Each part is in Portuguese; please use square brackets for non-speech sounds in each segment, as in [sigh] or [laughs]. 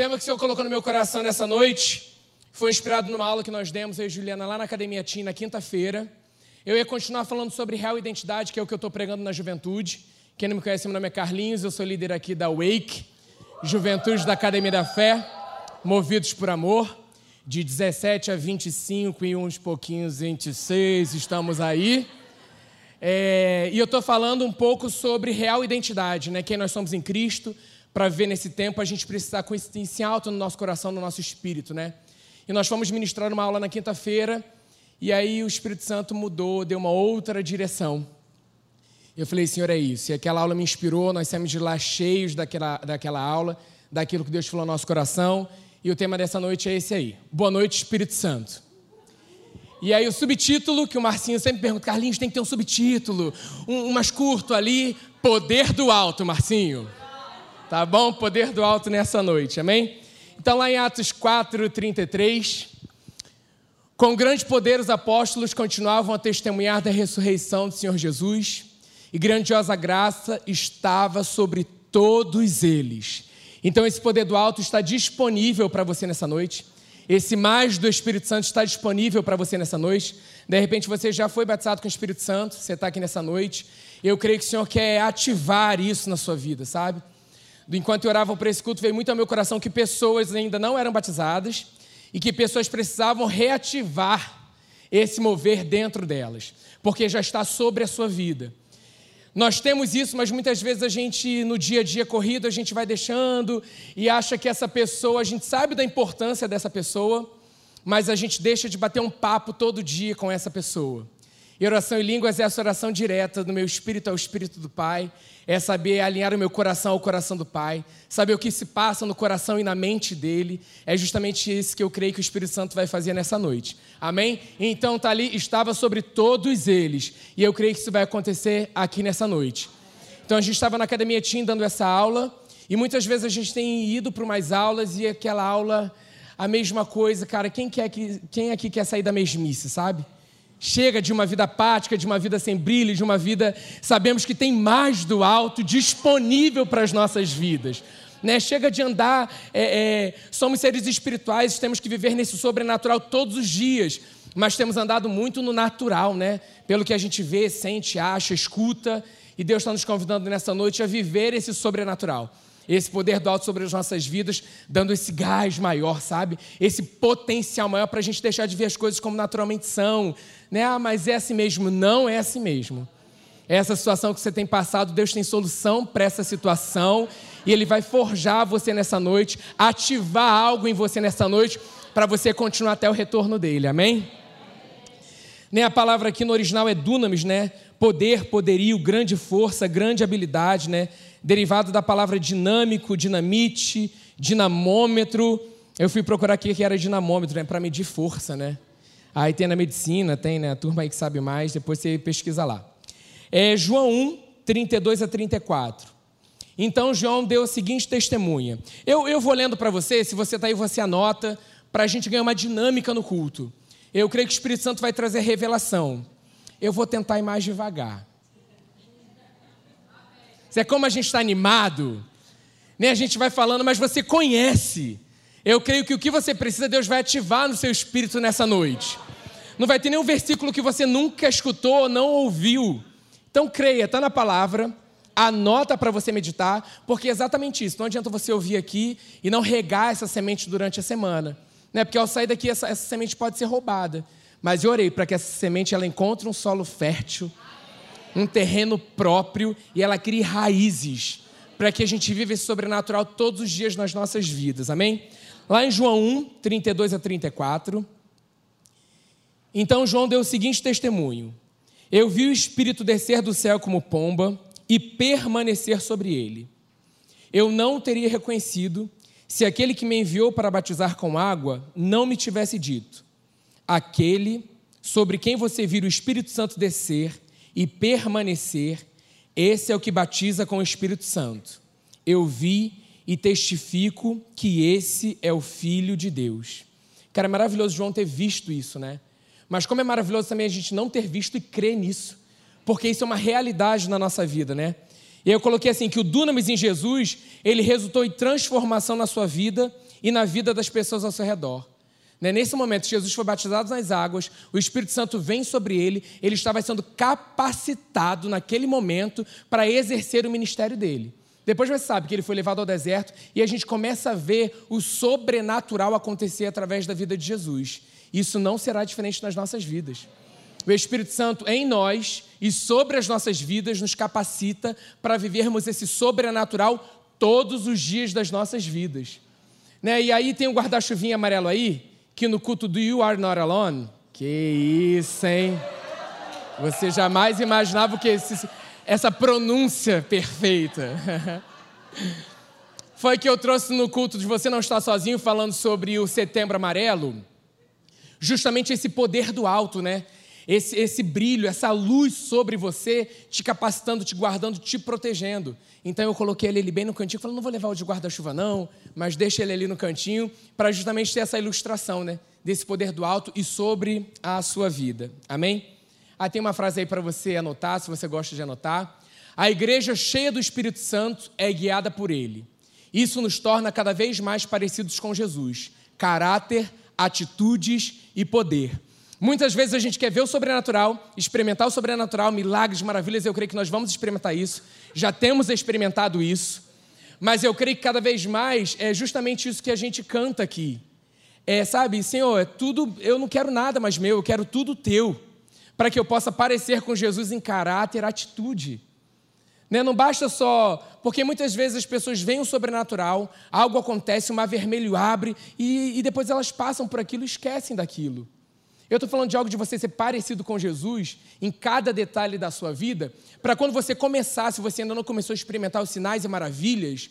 tema que o Senhor colocou no meu coração nessa noite foi inspirado numa aula que nós demos, eu e Juliana, lá na Academia Team, na quinta-feira. Eu ia continuar falando sobre real identidade, que é o que eu estou pregando na juventude. Quem não me conhece, meu nome é Carlinhos, eu sou líder aqui da Wake, Juventude da Academia da Fé, movidos por amor. De 17 a 25 e uns pouquinhos 26, estamos aí. É, e eu estou falando um pouco sobre real identidade, né? Quem nós somos em Cristo, para ver nesse tempo, a gente precisa com isso em alto no nosso coração, no nosso espírito, né? E nós fomos ministrar uma aula na quinta-feira, e aí o Espírito Santo mudou, deu uma outra direção. Eu falei, Senhor, é isso. E aquela aula me inspirou, nós saímos de lá cheios daquela, daquela aula, daquilo que Deus falou no nosso coração. E o tema dessa noite é esse aí. Boa noite, Espírito Santo. E aí o subtítulo, que o Marcinho sempre pergunta, Carlinhos, tem que ter um subtítulo, um, um mais curto ali, Poder do Alto, Marcinho. Tá bom? Poder do alto nessa noite, amém? Então, lá em Atos 4, 33. Com grande poder, os apóstolos continuavam a testemunhar da ressurreição do Senhor Jesus, e grandiosa graça estava sobre todos eles. Então, esse poder do alto está disponível para você nessa noite. Esse mais do Espírito Santo está disponível para você nessa noite. De repente, você já foi batizado com o Espírito Santo, você está aqui nessa noite. Eu creio que o Senhor quer ativar isso na sua vida, sabe? Enquanto eu orava para esse culto, veio muito ao meu coração que pessoas ainda não eram batizadas e que pessoas precisavam reativar esse mover dentro delas, porque já está sobre a sua vida. Nós temos isso, mas muitas vezes a gente, no dia a dia corrido, a gente vai deixando e acha que essa pessoa, a gente sabe da importância dessa pessoa, mas a gente deixa de bater um papo todo dia com essa pessoa. E oração em línguas é essa oração direta do meu espírito ao espírito do Pai, é saber alinhar o meu coração ao coração do Pai, saber o que se passa no coração e na mente dele. É justamente isso que eu creio que o Espírito Santo vai fazer nessa noite. Amém? Então tá ali, estava sobre todos eles, e eu creio que isso vai acontecer aqui nessa noite. Então a gente estava na academia Tim dando essa aula, e muitas vezes a gente tem ido para mais aulas e aquela aula a mesma coisa, cara. Quem quer que quem aqui quer sair da mesmice, sabe? Chega de uma vida apática, de uma vida sem brilho, de uma vida. Sabemos que tem mais do alto disponível para as nossas vidas. Né? Chega de andar, é, é, somos seres espirituais, temos que viver nesse sobrenatural todos os dias, mas temos andado muito no natural, né? Pelo que a gente vê, sente, acha, escuta, e Deus está nos convidando nessa noite a viver esse sobrenatural esse poder do alto sobre as nossas vidas, dando esse gás maior, sabe? Esse potencial maior para a gente deixar de ver as coisas como naturalmente são. Né? Ah, mas é assim mesmo. Não é assim mesmo. Essa situação que você tem passado, Deus tem solução para essa situação e Ele vai forjar você nessa noite, ativar algo em você nessa noite para você continuar até o retorno dele. Amém? Nem a palavra aqui no original é dunamis, né? Poder, poderio, grande força, grande habilidade, né? derivado da palavra dinâmico, dinamite, dinamômetro. Eu fui procurar aqui que era dinamômetro, né, para medir força, né? Aí tem na medicina, tem, né? A turma aí que sabe mais, depois você pesquisa lá. É João 1, 32 a 34. Então João deu a seguinte testemunha. Eu, eu vou lendo para você, se você está aí, você anota, para a gente ganhar uma dinâmica no culto. Eu creio que o Espírito Santo vai trazer revelação. Eu vou tentar ir mais devagar. Isso é como a gente está animado. Né? A gente vai falando, mas você conhece. Eu creio que o que você precisa, Deus vai ativar no seu espírito nessa noite. Não vai ter nenhum versículo que você nunca escutou ou não ouviu. Então creia, está na palavra, anota para você meditar, porque é exatamente isso. Não adianta você ouvir aqui e não regar essa semente durante a semana. Né? Porque ao sair daqui, essa, essa semente pode ser roubada. Mas eu orei para que essa semente ela encontre um solo fértil um terreno próprio e ela crie raízes para que a gente viva esse sobrenatural todos os dias nas nossas vidas, amém? Lá em João 1, 32 a 34. Então João deu o seguinte testemunho: Eu vi o Espírito descer do céu como pomba e permanecer sobre ele. Eu não teria reconhecido se aquele que me enviou para batizar com água não me tivesse dito: Aquele sobre quem você vira o Espírito Santo descer e permanecer, esse é o que batiza com o Espírito Santo. Eu vi e testifico que esse é o Filho de Deus. Cara, é maravilhoso João ter visto isso, né? Mas como é maravilhoso também a gente não ter visto e crer nisso, porque isso é uma realidade na nossa vida, né? E eu coloquei assim que o dunamis em Jesus, ele resultou em transformação na sua vida e na vida das pessoas ao seu redor. Né, nesse momento, Jesus foi batizado nas águas, o Espírito Santo vem sobre ele, ele estava sendo capacitado naquele momento para exercer o ministério dele. Depois você sabe que ele foi levado ao deserto e a gente começa a ver o sobrenatural acontecer através da vida de Jesus. Isso não será diferente nas nossas vidas. O Espírito Santo em nós e sobre as nossas vidas nos capacita para vivermos esse sobrenatural todos os dias das nossas vidas. Né? E aí tem o um guarda-chuvinha amarelo aí, que no culto do You Are Not Alone, que isso, hein? Você jamais imaginava que esse, essa pronúncia perfeita. [laughs] Foi que eu trouxe no culto de Você Não Está Sozinho, falando sobre o Setembro Amarelo. Justamente esse poder do alto, né? Esse, esse brilho, essa luz sobre você, te capacitando, te guardando, te protegendo. Então eu coloquei ele ali bem no cantinho, falando, não vou levar o de guarda-chuva não, mas deixa ele ali no cantinho, para justamente ter essa ilustração, né? Desse poder do alto e sobre a sua vida. Amém? Ah, tem uma frase aí para você anotar, se você gosta de anotar. A igreja cheia do Espírito Santo é guiada por ele. Isso nos torna cada vez mais parecidos com Jesus. Caráter, atitudes e poder. Muitas vezes a gente quer ver o sobrenatural, experimentar o sobrenatural, milagres, maravilhas, eu creio que nós vamos experimentar isso. Já temos experimentado isso. Mas eu creio que cada vez mais é justamente isso que a gente canta aqui. É, sabe, Senhor, é tudo, eu não quero nada mais meu, eu quero tudo teu, para que eu possa parecer com Jesus em caráter, atitude. Né? Não basta só. Porque muitas vezes as pessoas veem o sobrenatural, algo acontece, mar vermelho abre e, e depois elas passam por aquilo e esquecem daquilo. Eu estou falando de algo de você ser parecido com Jesus em cada detalhe da sua vida, para quando você começar, se você ainda não começou a experimentar os sinais e maravilhas,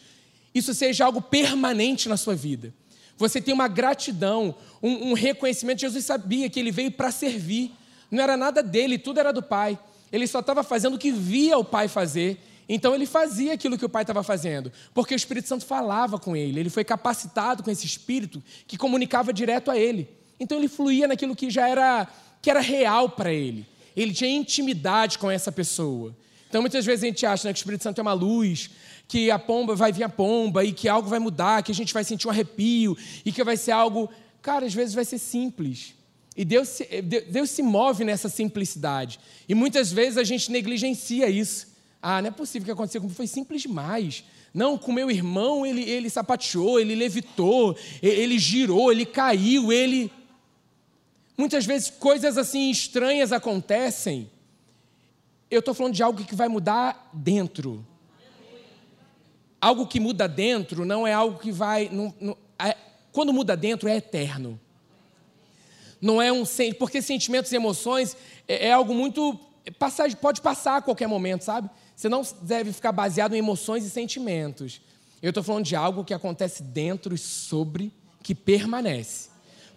isso seja algo permanente na sua vida. Você tem uma gratidão, um, um reconhecimento. Jesus sabia que ele veio para servir, não era nada dele, tudo era do Pai. Ele só estava fazendo o que via o Pai fazer. Então ele fazia aquilo que o Pai estava fazendo, porque o Espírito Santo falava com ele, ele foi capacitado com esse Espírito que comunicava direto a ele. Então ele fluía naquilo que já era que era real para ele. Ele tinha intimidade com essa pessoa. Então muitas vezes a gente acha né, que o Espírito Santo é uma luz, que a pomba vai vir a pomba e que algo vai mudar, que a gente vai sentir um arrepio e que vai ser algo, cara, às vezes vai ser simples. E Deus se, Deus se move nessa simplicidade. E muitas vezes a gente negligencia isso. Ah, não é possível que aconteceu comigo, foi simples demais. Não, com meu irmão ele, ele sapateou, ele levitou, ele girou, ele caiu, ele. Muitas vezes coisas assim estranhas acontecem. Eu estou falando de algo que vai mudar dentro. Algo que muda dentro não é algo que vai. Não, não, é, quando muda dentro é eterno. Não é um porque sentimentos e emoções é, é algo muito passar, pode passar a qualquer momento, sabe? Você não deve ficar baseado em emoções e sentimentos. Eu estou falando de algo que acontece dentro e sobre que permanece.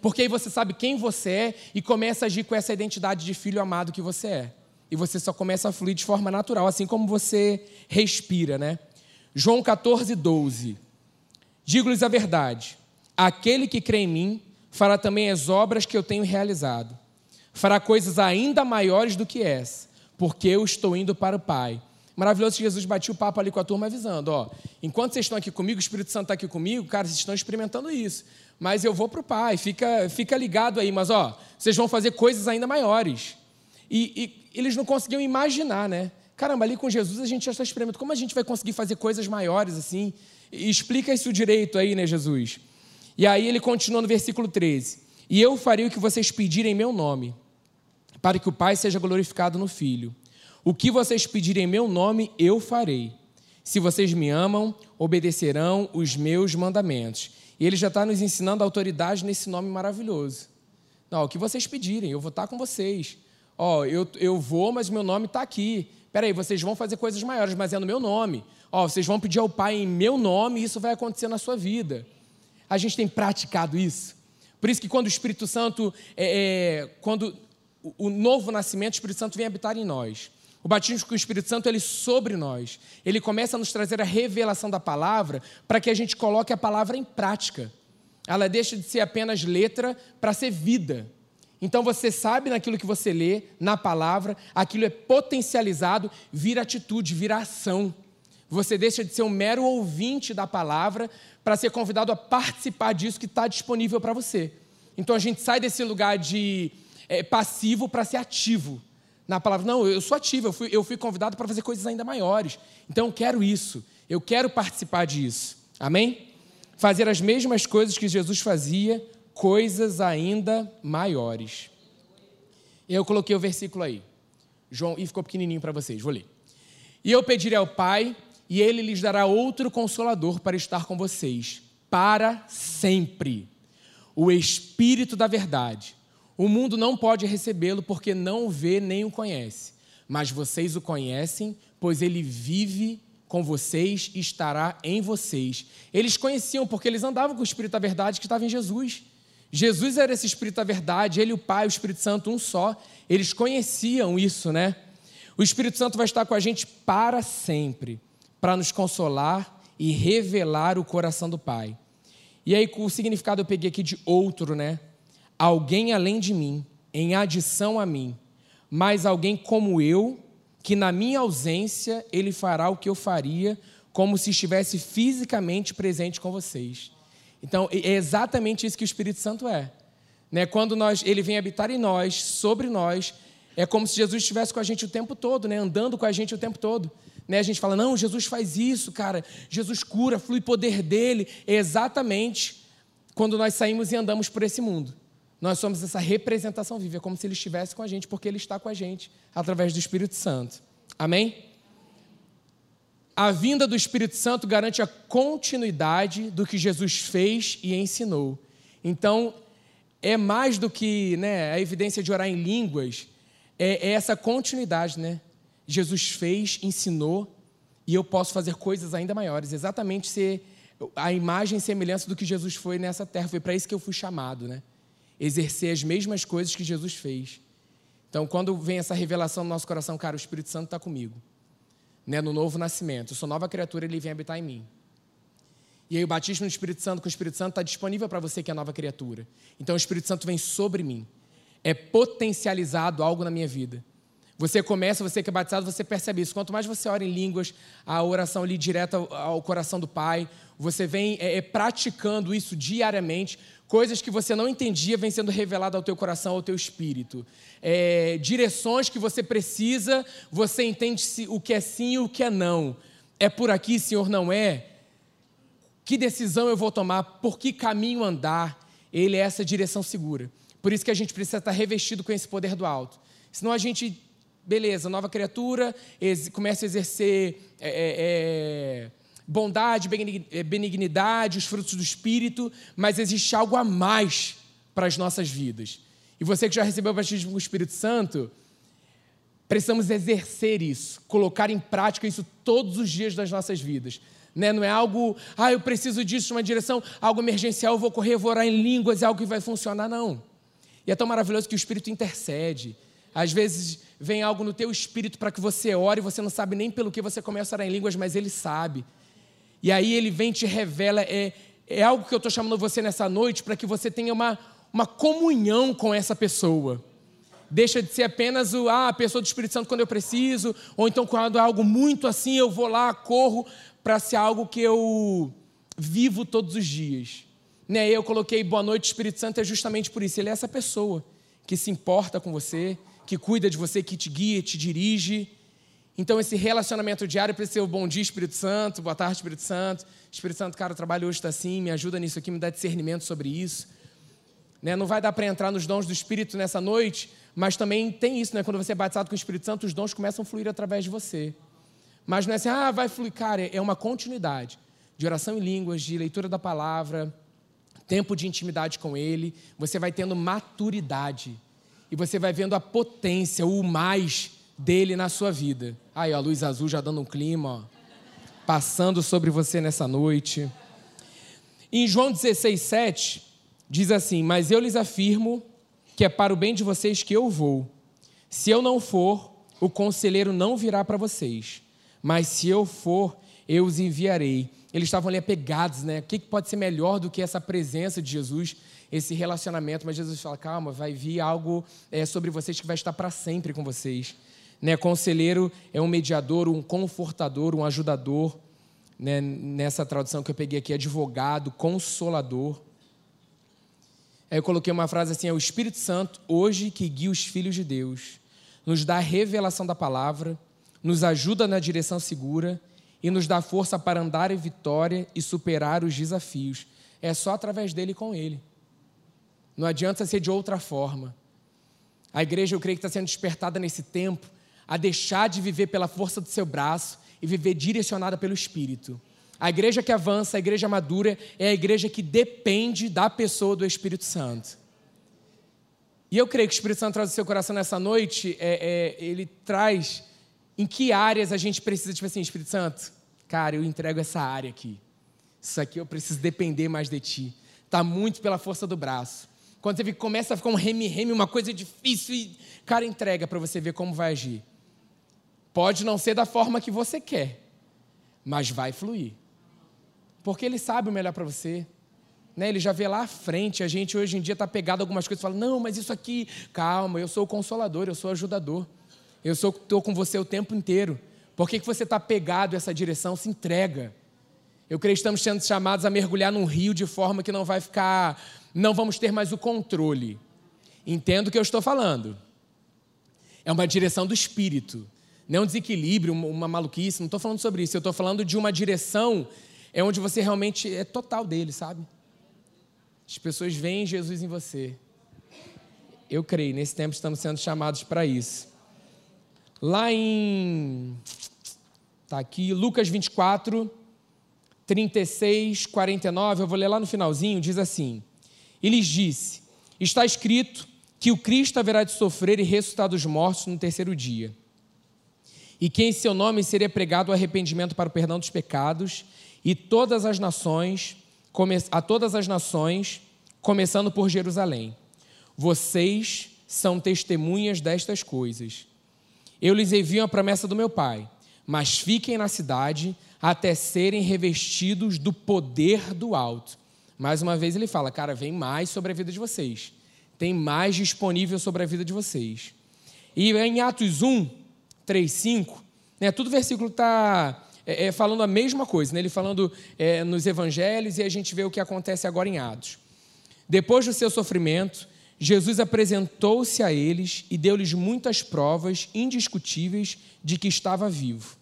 Porque aí você sabe quem você é e começa a agir com essa identidade de filho amado que você é. E você só começa a fluir de forma natural, assim como você respira, né? João 14, 12. Digo-lhes a verdade: aquele que crê em mim fará também as obras que eu tenho realizado. Fará coisas ainda maiores do que essa, porque eu estou indo para o Pai. Maravilhoso Jesus batia o papo ali com a turma avisando, ó, enquanto vocês estão aqui comigo, o Espírito Santo está aqui comigo, cara, vocês estão experimentando isso mas eu vou para o Pai, fica, fica ligado aí, mas ó, vocês vão fazer coisas ainda maiores. E, e eles não conseguiam imaginar, né? Caramba, ali com Jesus a gente já está experimentando. Como a gente vai conseguir fazer coisas maiores assim? E explica isso direito aí, né, Jesus? E aí ele continua no versículo 13: E eu farei o que vocês pedirem em meu nome, para que o Pai seja glorificado no Filho. O que vocês pedirem em meu nome, eu farei. Se vocês me amam, obedecerão os meus mandamentos. E ele já está nos ensinando autoridade nesse nome maravilhoso. Não, o que vocês pedirem, eu vou estar tá com vocês. Ó, eu, eu vou, mas meu nome está aqui. Peraí, vocês vão fazer coisas maiores, mas é no meu nome. Ó, vocês vão pedir ao Pai em meu nome e isso vai acontecer na sua vida. A gente tem praticado isso. Por isso que quando o Espírito Santo, é, é, quando o novo nascimento, o Espírito Santo vem habitar em nós. O batismo com o Espírito Santo, ele sobre nós. Ele começa a nos trazer a revelação da palavra para que a gente coloque a palavra em prática. Ela deixa de ser apenas letra para ser vida. Então você sabe naquilo que você lê, na palavra, aquilo é potencializado, vira atitude, vira ação. você deixa de ser um mero ouvinte da palavra para ser convidado a participar disso que está disponível para você. Então a gente sai desse lugar de é, passivo para ser ativo na palavra. Não, eu sou ativo, eu fui, eu fui convidado para fazer coisas ainda maiores. Então eu quero isso, eu quero participar disso. Amém? Fazer as mesmas coisas que Jesus fazia, coisas ainda maiores. Eu coloquei o versículo aí. João, e ficou pequenininho para vocês, vou ler. E eu pedirei ao Pai, e ele lhes dará outro consolador para estar com vocês, para sempre. O Espírito da Verdade. O mundo não pode recebê-lo porque não o vê nem o conhece. Mas vocês o conhecem, pois ele vive com vocês e estará em vocês. Eles conheciam porque eles andavam com o Espírito da Verdade que estava em Jesus. Jesus era esse Espírito da Verdade, ele, o Pai, o Espírito Santo, um só. Eles conheciam isso, né? O Espírito Santo vai estar com a gente para sempre, para nos consolar e revelar o coração do Pai. E aí, o significado eu peguei aqui de outro, né? Alguém além de mim, em adição a mim, mas alguém como eu, que na minha ausência ele fará o que eu faria, como se estivesse fisicamente presente com vocês. Então, é exatamente isso que o Espírito Santo é. Né? Quando nós, ele vem habitar em nós, sobre nós, é como se Jesus estivesse com a gente o tempo todo, né? andando com a gente o tempo todo. Né? A gente fala, não, Jesus faz isso, cara. Jesus cura, flui poder dele. É exatamente quando nós saímos e andamos por esse mundo. Nós somos essa representação viva, é como se ele estivesse com a gente, porque ele está com a gente através do Espírito Santo. Amém? a vinda do Espírito Santo garante a continuidade do que Jesus fez e ensinou. Então, é mais do que né, a evidência de orar em línguas, é, é essa continuidade. Né? Jesus fez, ensinou, e eu posso fazer coisas ainda maiores. Exatamente ser a imagem e semelhança do que Jesus foi nessa terra. Foi para isso que eu fui chamado, né? Exercer as mesmas coisas que Jesus fez. Então, quando vem essa revelação no nosso coração, cara, o Espírito Santo está comigo né, no novo nascimento. Eu sou nova criatura, ele vem habitar em mim. E aí o batismo no Espírito Santo com o Espírito Santo está disponível para você que é nova criatura. Então o Espírito Santo vem sobre mim. É potencializado algo na minha vida. Você começa, você que é batizado, você percebe isso. Quanto mais você ora em línguas, a oração ali direta ao coração do Pai, você vem é, é, praticando isso diariamente, coisas que você não entendia vêm sendo reveladas ao teu coração, ao teu espírito. É, direções que você precisa, você entende o que é sim e o que é não. É por aqui, Senhor, não é? Que decisão eu vou tomar? Por que caminho andar? Ele é essa direção segura. Por isso que a gente precisa estar revestido com esse poder do alto. Senão a gente, beleza, nova criatura, começa a exercer. É, é, é bondade, eh, benignidade, os frutos do Espírito, mas existe algo a mais para as nossas vidas. E você que já recebeu o batismo com o Espírito Santo, precisamos exercer isso, colocar em prática isso todos os dias das nossas vidas. Né? Não é algo, ah, eu preciso disso, uma direção, algo emergencial, eu vou correr, vou orar em línguas, é algo que vai funcionar, não. E é tão maravilhoso que o Espírito intercede. Às vezes vem algo no teu espírito para que você ore, e você não sabe nem pelo que você começa a orar em línguas, mas ele sabe. E aí ele vem e te revela, é, é algo que eu estou chamando você nessa noite para que você tenha uma, uma comunhão com essa pessoa. Deixa de ser apenas o, ah, a pessoa do Espírito Santo quando eu preciso, ou então quando é algo muito assim, eu vou lá, corro, para ser algo que eu vivo todos os dias. Né? Eu coloquei boa noite, Espírito Santo, é justamente por isso. Ele é essa pessoa que se importa com você, que cuida de você, que te guia, te dirige então, esse relacionamento diário precisa ser o bom dia, Espírito Santo, boa tarde, Espírito Santo. Espírito Santo, cara, o trabalho hoje está assim, me ajuda nisso aqui, me dá discernimento sobre isso. Né? Não vai dar para entrar nos dons do Espírito nessa noite, mas também tem isso, né? quando você é batizado com o Espírito Santo, os dons começam a fluir através de você. Mas não é assim, ah, vai fluir, cara, é uma continuidade de oração em línguas, de leitura da palavra, tempo de intimidade com Ele. Você vai tendo maturidade e você vai vendo a potência, o mais dele na sua vida. Aí, ó, a luz azul já dando um clima, ó, passando sobre você nessa noite. Em João 16, 7, diz assim: Mas eu lhes afirmo que é para o bem de vocês que eu vou. Se eu não for, o conselheiro não virá para vocês. Mas se eu for, eu os enviarei. Eles estavam ali apegados, né? O que pode ser melhor do que essa presença de Jesus, esse relacionamento? Mas Jesus fala: calma, vai vir algo é, sobre vocês que vai estar para sempre com vocês. Né? Conselheiro é um mediador, um confortador, um ajudador. né, nessa tradução que eu peguei aqui, advogado, consolador. Aí eu coloquei uma frase assim: é o Espírito Santo, hoje que guia os filhos de Deus, nos dá a revelação da palavra, nos ajuda na direção segura e nos dá força para andar em vitória e superar os desafios. É só através dele e com ele. Não adianta ser de outra forma. A igreja, eu creio que está sendo despertada nesse tempo a deixar de viver pela força do seu braço e viver direcionada pelo Espírito. A igreja que avança, a igreja madura, é a igreja que depende da pessoa do Espírito Santo. E eu creio que o Espírito Santo traz o seu coração nessa noite, é, é, ele traz em que áreas a gente precisa, tipo assim, Espírito Santo, cara, eu entrego essa área aqui. Isso aqui eu preciso depender mais de ti. Está muito pela força do braço. Quando você começa a ficar um reme-reme, uma coisa difícil, e, cara, entrega para você ver como vai agir. Pode não ser da forma que você quer, mas vai fluir. Porque ele sabe o melhor para você. Né? Ele já vê lá à frente. A gente hoje em dia está pegado a algumas coisas e fala: não, mas isso aqui, calma, eu sou o consolador, eu sou o ajudador. Eu estou com você o tempo inteiro. Por que, que você está pegado a essa direção? Se entrega. Eu creio que estamos sendo chamados a mergulhar num rio de forma que não vai ficar, não vamos ter mais o controle. Entendo o que eu estou falando. É uma direção do espírito. Não é um desequilíbrio, uma maluquice, não estou falando sobre isso. Eu estou falando de uma direção é onde você realmente é total dele, sabe? As pessoas veem Jesus em você. Eu creio, nesse tempo estamos sendo chamados para isso. Lá em. Está aqui, Lucas 24, 36, 49, eu vou ler lá no finalzinho, diz assim: E lhes disse: Está escrito que o Cristo haverá de sofrer e ressuscitar dos mortos no terceiro dia e que em seu nome seria pregado o arrependimento para o perdão dos pecados, e todas as nações, a todas as nações, começando por Jerusalém. Vocês são testemunhas destas coisas. Eu lhes envio a promessa do meu Pai, mas fiquem na cidade até serem revestidos do poder do alto. Mais uma vez ele fala, cara, vem mais sobre a vida de vocês. Tem mais disponível sobre a vida de vocês. E em Atos 1, 3, 5, né, tudo versículo está é, é, falando a mesma coisa, né, ele falando é, nos evangelhos e a gente vê o que acontece agora em Atos. Depois do seu sofrimento, Jesus apresentou-se a eles e deu-lhes muitas provas indiscutíveis de que estava vivo.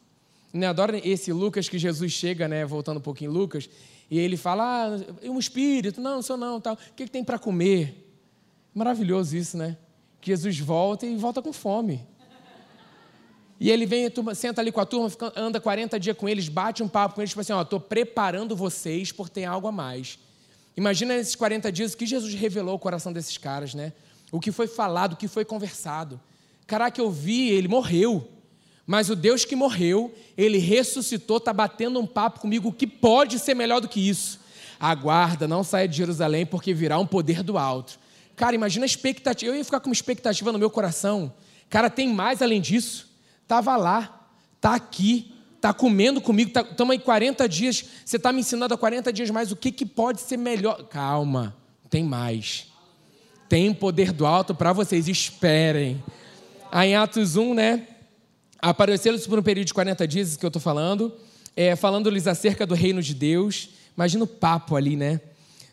Né, adoro esse Lucas que Jesus chega, né, voltando um pouquinho Lucas, e ele fala: ah, um espírito, não, não sou não, tal. O que, que tem para comer? Maravilhoso isso, né? Que Jesus volta e volta com fome. E ele vem, turma, senta ali com a turma, fica, anda 40 dias com eles, bate um papo com eles, tipo assim, ó, estou preparando vocês por ter algo a mais. Imagina nesses 40 dias o que Jesus revelou ao coração desses caras, né? O que foi falado, o que foi conversado. Caraca, eu vi, ele morreu. Mas o Deus que morreu, ele ressuscitou, está batendo um papo comigo, o que pode ser melhor do que isso? Aguarda, não saia de Jerusalém, porque virá um poder do alto. Cara, imagina a expectativa. Eu ia ficar com uma expectativa no meu coração. Cara, tem mais além disso estava lá, está aqui, está comendo comigo, estamos tá, aí 40 dias, você está me ensinando há 40 dias mais, o que, que pode ser melhor? Calma, tem mais. Tem poder do alto para vocês, esperem. Aí em Atos 1, né? Apareceu-lhes por um período de 40 dias, que eu estou falando, é, falando-lhes acerca do reino de Deus. Imagina o papo ali, né?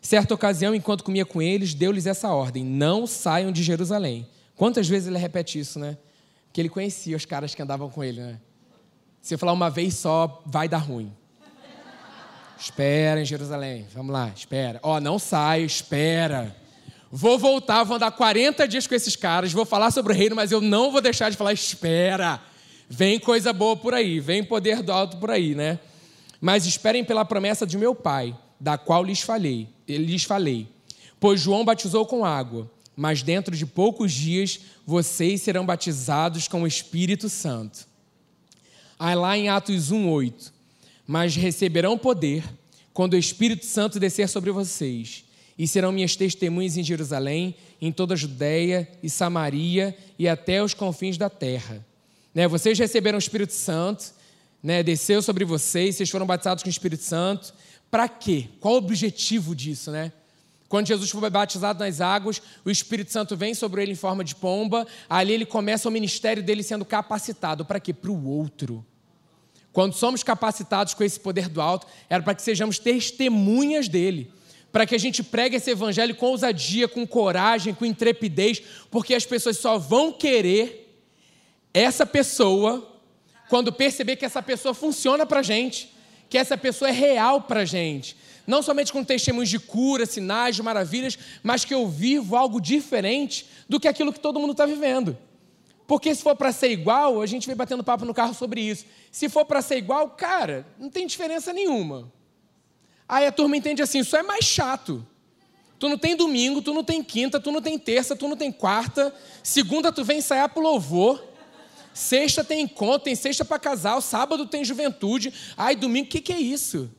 Certa ocasião, enquanto comia com eles, deu-lhes essa ordem: não saiam de Jerusalém. Quantas vezes ele repete isso, né? Que ele conhecia os caras que andavam com ele, né? Se eu falar uma vez só, vai dar ruim. Espera em Jerusalém. Vamos lá, espera. Ó, oh, não sai, espera. Vou voltar, vou andar 40 dias com esses caras, vou falar sobre o reino, mas eu não vou deixar de falar, espera. Vem coisa boa por aí, vem poder do alto por aí, né? Mas esperem pela promessa de meu pai, da qual lhes falei, lhes falei. Pois João batizou com água, mas dentro de poucos dias vocês serão batizados com o Espírito Santo. Aí lá em Atos 1:8, mas receberão poder quando o Espírito Santo descer sobre vocês, e serão minhas testemunhas em Jerusalém, em toda a Judéia e Samaria e até os confins da terra. Né? Vocês receberam o Espírito Santo, né? desceu sobre vocês, vocês foram batizados com o Espírito Santo. Para quê? Qual o objetivo disso, né? Quando Jesus foi batizado nas águas, o Espírito Santo vem sobre ele em forma de pomba. Ali ele começa o ministério dele sendo capacitado. Para quê? Para o outro. quando somos capacitados com esse poder do alto, era para que sejamos testemunhas dele, para que a gente pregue esse evangelho com ousadia, com coragem, com intrepidez, porque as pessoas só vão querer essa pessoa quando perceber que essa pessoa funciona para gente, que essa pessoa é real para gente. Não somente com testemunhos de cura, sinais, de maravilhas, mas que eu vivo algo diferente do que aquilo que todo mundo está vivendo. Porque se for para ser igual, a gente vem batendo papo no carro sobre isso. Se for para ser igual, cara, não tem diferença nenhuma. Aí a turma entende assim: isso é mais chato. Tu não tem domingo, tu não tem quinta, tu não tem terça, tu não tem quarta. Segunda tu vem ensaiar pro louvor. Sexta tem encontro, tem sexta para casal, sábado tem juventude. Ai, domingo, o que, que é isso?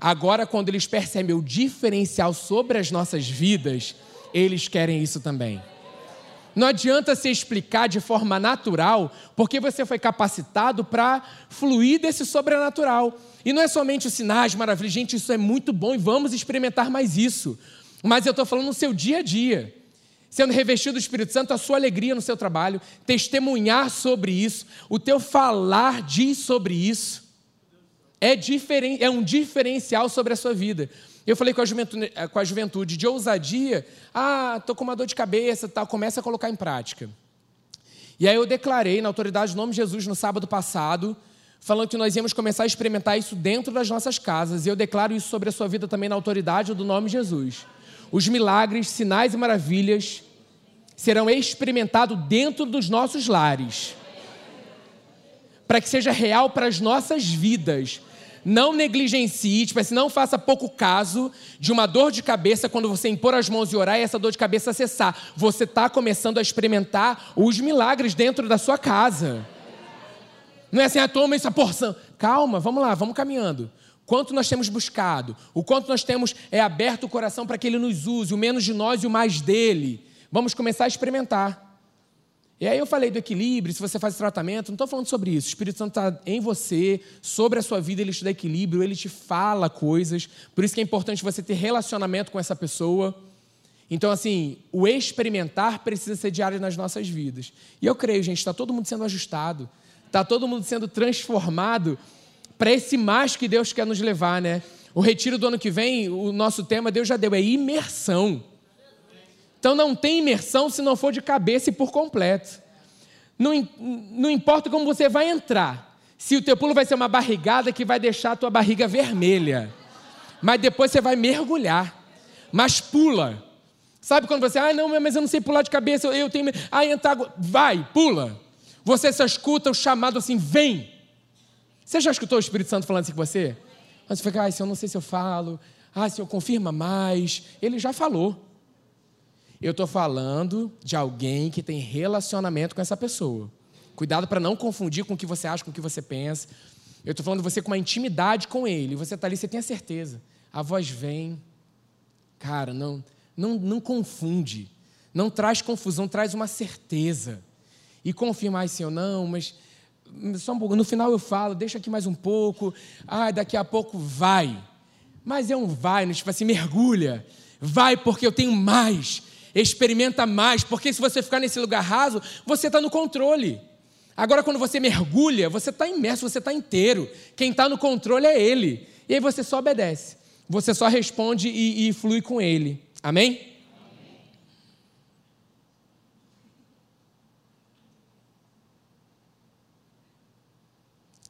Agora, quando eles percebem o diferencial sobre as nossas vidas, eles querem isso também. Não adianta se explicar de forma natural, porque você foi capacitado para fluir desse sobrenatural. E não é somente os sinais, maravilhas, gente, isso é muito bom e vamos experimentar mais isso. Mas eu estou falando no seu dia a dia sendo revestido do Espírito Santo, a sua alegria no seu trabalho, testemunhar sobre isso, o teu falar diz sobre isso. É, diferen, é um diferencial sobre a sua vida. Eu falei com a juventude, com a juventude de ousadia, ah, estou com uma dor de cabeça, tal, começa a colocar em prática. E aí eu declarei na autoridade do nome de Jesus no sábado passado, falando que nós íamos começar a experimentar isso dentro das nossas casas. E eu declaro isso sobre a sua vida também na autoridade do nome de Jesus. Os milagres, sinais e maravilhas serão experimentados dentro dos nossos lares. Para que seja real para as nossas vidas. Não negligencie, tipo assim, não faça pouco caso de uma dor de cabeça quando você impor as mãos e orar e essa dor de cabeça cessar. Você está começando a experimentar os milagres dentro da sua casa. Não é assim, ah, toma essa porção. Calma, vamos lá, vamos caminhando. Quanto nós temos buscado, o quanto nós temos é aberto o coração para que Ele nos use, o menos de nós e o mais dele. Vamos começar a experimentar. E aí eu falei do equilíbrio, se você faz tratamento, não estou falando sobre isso. O Espírito Santo está em você, sobre a sua vida, ele te dá equilíbrio, ele te fala coisas. Por isso que é importante você ter relacionamento com essa pessoa. Então, assim, o experimentar precisa ser diário nas nossas vidas. E eu creio, gente, está todo mundo sendo ajustado, está todo mundo sendo transformado para esse mais que Deus quer nos levar, né? O retiro do ano que vem, o nosso tema, Deus já deu, é imersão. Então não tem imersão se não for de cabeça e por completo. Não, não importa como você vai entrar, se o teu pulo vai ser uma barrigada que vai deixar a tua barriga vermelha, mas depois você vai mergulhar, mas pula. Sabe quando você, ah, não, mas eu não sei pular de cabeça, eu tenho. Ah, entrar, vai, pula. Você só escuta o chamado assim, vem. Você já escutou o Espírito Santo falando assim com você? Você fica, ah, se eu não sei se eu falo, ah, se eu confirma mais. Ele já falou. Eu estou falando de alguém que tem relacionamento com essa pessoa. Cuidado para não confundir com o que você acha, com o que você pensa. Eu estou falando de você com uma intimidade com ele. Você está ali, você tem a certeza. A voz vem. Cara, não, não, não confunde. Não traz confusão, traz uma certeza. E confirmar ou não, mas só um pouco. No final eu falo, deixa aqui mais um pouco. Ah, daqui a pouco vai. Mas é um vai, tipo assim, mergulha. Vai porque eu tenho mais experimenta mais, porque se você ficar nesse lugar raso, você está no controle. Agora, quando você mergulha, você está imerso, você está inteiro. Quem está no controle é Ele. E aí você só obedece. Você só responde e, e flui com Ele. Amém?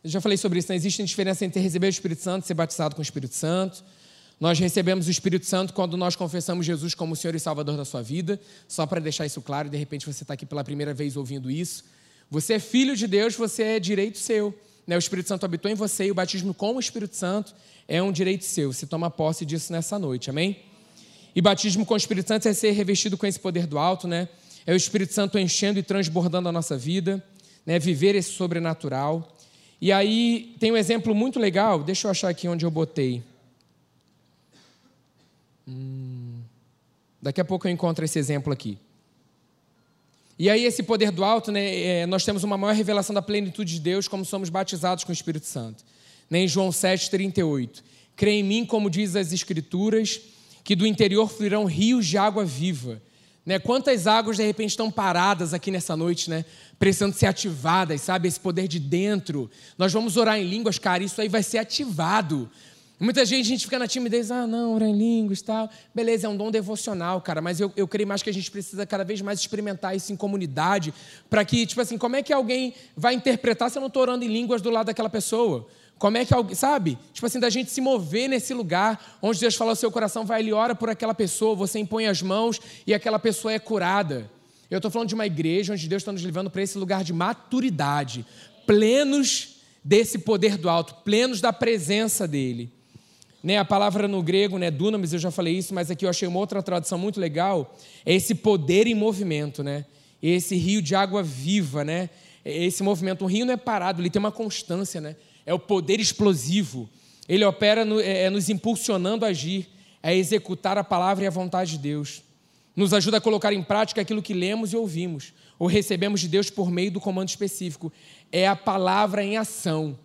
Eu já falei sobre isso, não existe diferença entre receber o Espírito Santo e ser batizado com o Espírito Santo. Nós recebemos o Espírito Santo quando nós confessamos Jesus como Senhor e Salvador da sua vida. Só para deixar isso claro, de repente você está aqui pela primeira vez ouvindo isso. Você é filho de Deus, você é direito seu. Né? O Espírito Santo habitou em você e o batismo com o Espírito Santo é um direito seu. Você toma posse disso nessa noite, amém? E batismo com o Espírito Santo é ser revestido com esse poder do alto, né? É o Espírito Santo enchendo e transbordando a nossa vida, né? Viver esse sobrenatural. E aí tem um exemplo muito legal, deixa eu achar aqui onde eu botei. Hum, daqui a pouco eu encontro esse exemplo aqui. E aí, esse poder do alto, né, é, nós temos uma maior revelação da plenitude de Deus como somos batizados com o Espírito Santo. Né, em João 7,38. Crê em mim, como diz as Escrituras, que do interior fluirão rios de água viva. Né? Quantas águas de repente estão paradas aqui nessa noite, né? Precisando ser ativadas, sabe? Esse poder de dentro. Nós vamos orar em línguas, cara, isso aí vai ser ativado. Muita gente, a gente fica na timidez, ah, não, orar em línguas e tal. Beleza, é um dom devocional, cara, mas eu, eu creio mais que a gente precisa cada vez mais experimentar isso em comunidade, para que, tipo assim, como é que alguém vai interpretar se eu não estou orando em línguas do lado daquela pessoa? Como é que alguém, sabe? Tipo assim, da gente se mover nesse lugar onde Deus fala ao seu coração, vai, ele ora por aquela pessoa, você impõe as mãos e aquela pessoa é curada. Eu estou falando de uma igreja onde Deus está nos levando para esse lugar de maturidade, plenos desse poder do alto, plenos da presença dele. Né, a palavra no grego, né, dunamis, eu já falei isso, mas aqui eu achei uma outra tradução muito legal, é esse poder em movimento, né? Esse rio de água viva, né? Esse movimento, um rio não é parado, ele tem uma constância, né? é o poder explosivo. Ele opera no, é, é, nos impulsionando a agir, a executar a palavra e a vontade de Deus. Nos ajuda a colocar em prática aquilo que lemos e ouvimos, ou recebemos de Deus por meio do comando específico. É a palavra em ação.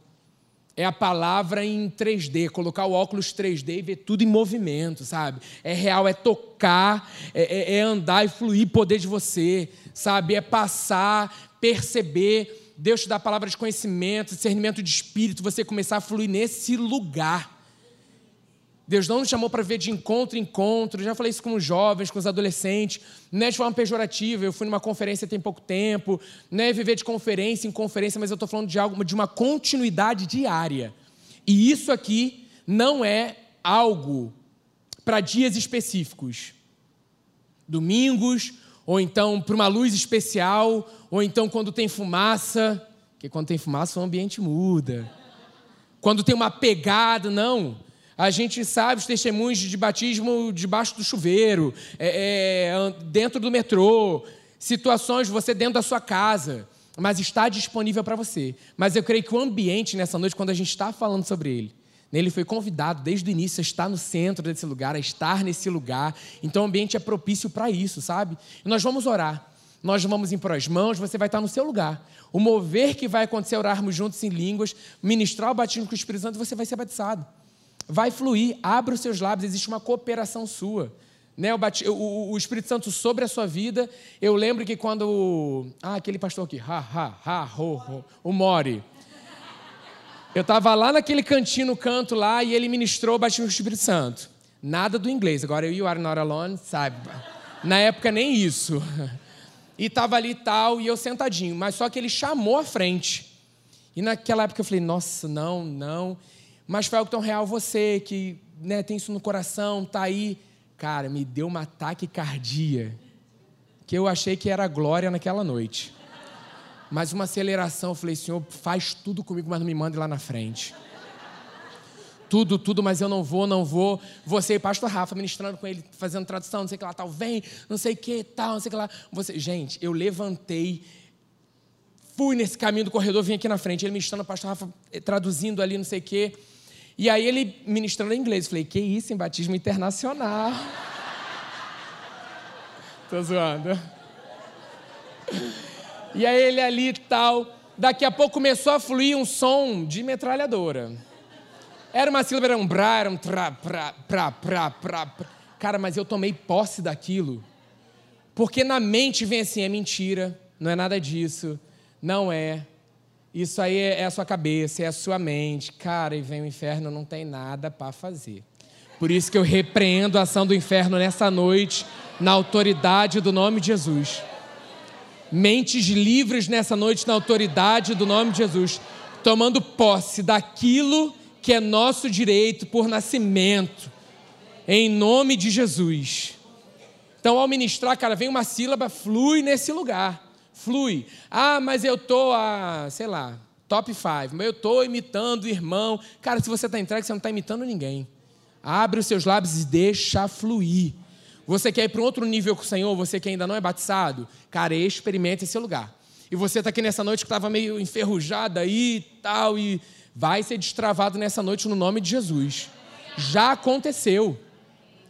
É a palavra em 3D, colocar o óculos 3D e ver tudo em movimento, sabe? É real, é tocar, é, é, é andar e fluir poder de você, sabe? É passar, perceber Deus te dá palavra de conhecimento, discernimento de espírito, você começar a fluir nesse lugar. Deus não nos chamou para ver de encontro em encontro. Já falei isso com os jovens, com os adolescentes. Não é de forma pejorativa. Eu fui numa conferência tem pouco tempo. Não é viver de conferência em conferência, mas eu estou falando de algo, de uma continuidade diária. E isso aqui não é algo para dias específicos. Domingos, ou então para uma luz especial, ou então quando tem fumaça, porque quando tem fumaça o ambiente muda. Quando tem uma pegada, não. A gente sabe os testemunhos de batismo debaixo do chuveiro, é, é, dentro do metrô, situações você dentro da sua casa, mas está disponível para você. Mas eu creio que o ambiente nessa noite, quando a gente está falando sobre ele, ele foi convidado desde o início a estar no centro desse lugar, a estar nesse lugar. Então o ambiente é propício para isso, sabe? E nós vamos orar. Nós vamos impor as mãos, você vai estar no seu lugar. O mover que vai acontecer, orarmos juntos em línguas, ministrar o batismo com o Espírito Santo, você vai ser batizado. Vai fluir, abre os seus lábios, existe uma cooperação sua. Né, o, o, o, Espírito Santo sobre a sua vida. Eu lembro que quando. Ah, aquele pastor aqui, ha, ha, ha, ho, ho, o Mori. Eu estava lá naquele cantinho no canto lá e ele ministrou o batismo do Espírito Santo. Nada do inglês. Agora eu e o Are Not Alone, sabe? Na época nem isso. E estava ali tal, e eu sentadinho. Mas só que ele chamou à frente. E naquela época eu falei, nossa, não, não. Mas foi algo tão real você, que né, tem isso no coração, tá aí. Cara, me deu um ataque cardíaco. Que eu achei que era glória naquela noite mas uma aceleração. Eu falei, Senhor, faz tudo comigo, mas não me mande lá na frente. Tudo, tudo, mas eu não vou, não vou. Você e pastor Rafa ministrando com ele, fazendo tradução, não sei o que lá, tal, vem, não sei o que, tal, não sei o que lá. Você, gente, eu levantei, fui nesse caminho do corredor, vim aqui na frente, ele ministrando, pastor Rafa eh, traduzindo ali, não sei o que. E aí ele ministrando em inglês. Eu falei, que isso, em batismo internacional. [laughs] Tô zoando. E aí ele ali e tal. Daqui a pouco começou a fluir um som de metralhadora. Era uma sílaba, era um brá, era um tra, pra, pra, pra, pra, pra. Cara, mas eu tomei posse daquilo. Porque na mente vem assim: é mentira, não é nada disso, não é. Isso aí é, é a sua cabeça, é a sua mente. Cara, e vem o inferno, não tem nada para fazer. Por isso que eu repreendo a ação do inferno nessa noite, na autoridade do nome de Jesus mentes livres nessa noite na autoridade do nome de Jesus, tomando posse daquilo que é nosso direito por nascimento, em nome de Jesus. Então, ao ministrar, cara, vem uma sílaba, flui nesse lugar, flui. Ah, mas eu tô a, sei lá, top 5, mas eu tô imitando o irmão. Cara, se você está entregue, você não está imitando ninguém. Abre os seus lábios e deixa fluir. Você quer ir para um outro nível com o Senhor, você que ainda não é batizado, cara, experimente esse lugar. E você está aqui nessa noite que estava meio enferrujada aí e tal, e vai ser destravado nessa noite no nome de Jesus. Já aconteceu.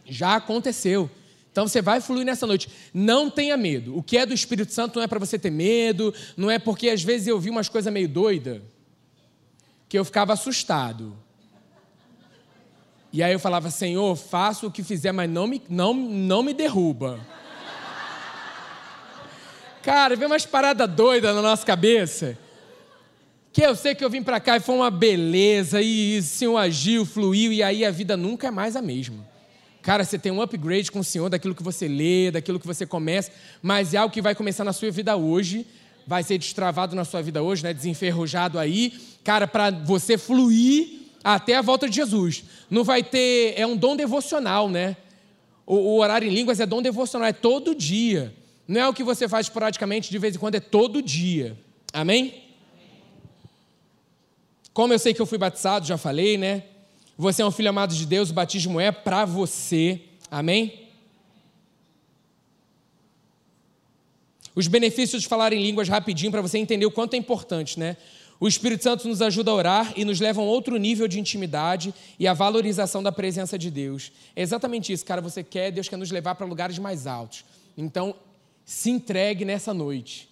Já aconteceu. Então você vai fluir nessa noite. Não tenha medo. O que é do Espírito Santo não é para você ter medo, não é porque às vezes eu vi umas coisas meio doidas que eu ficava assustado. E aí eu falava, Senhor, faça o que fizer, mas não me, não, não me derruba. Cara, vem umas paradas doidas na nossa cabeça. Que eu sei que eu vim para cá e foi uma beleza, e o Senhor agiu, fluiu, e aí a vida nunca é mais a mesma. Cara, você tem um upgrade com o Senhor daquilo que você lê, daquilo que você começa, mas é algo que vai começar na sua vida hoje, vai ser destravado na sua vida hoje, né? desenferrujado aí, cara, para você fluir até a volta de Jesus. Não vai ter, é um dom devocional, né? O, o orar em línguas é dom devocional, é todo dia. Não é o que você faz esporadicamente, de vez em quando, é todo dia. Amém? Como eu sei que eu fui batizado, já falei, né? Você é um filho amado de Deus, o batismo é para você. Amém? Os benefícios de falar em línguas rapidinho para você entender o quanto é importante, né? O Espírito Santo nos ajuda a orar e nos leva a um outro nível de intimidade e a valorização da presença de Deus. É exatamente isso, cara. Você quer, Deus quer nos levar para lugares mais altos. Então, se entregue nessa noite.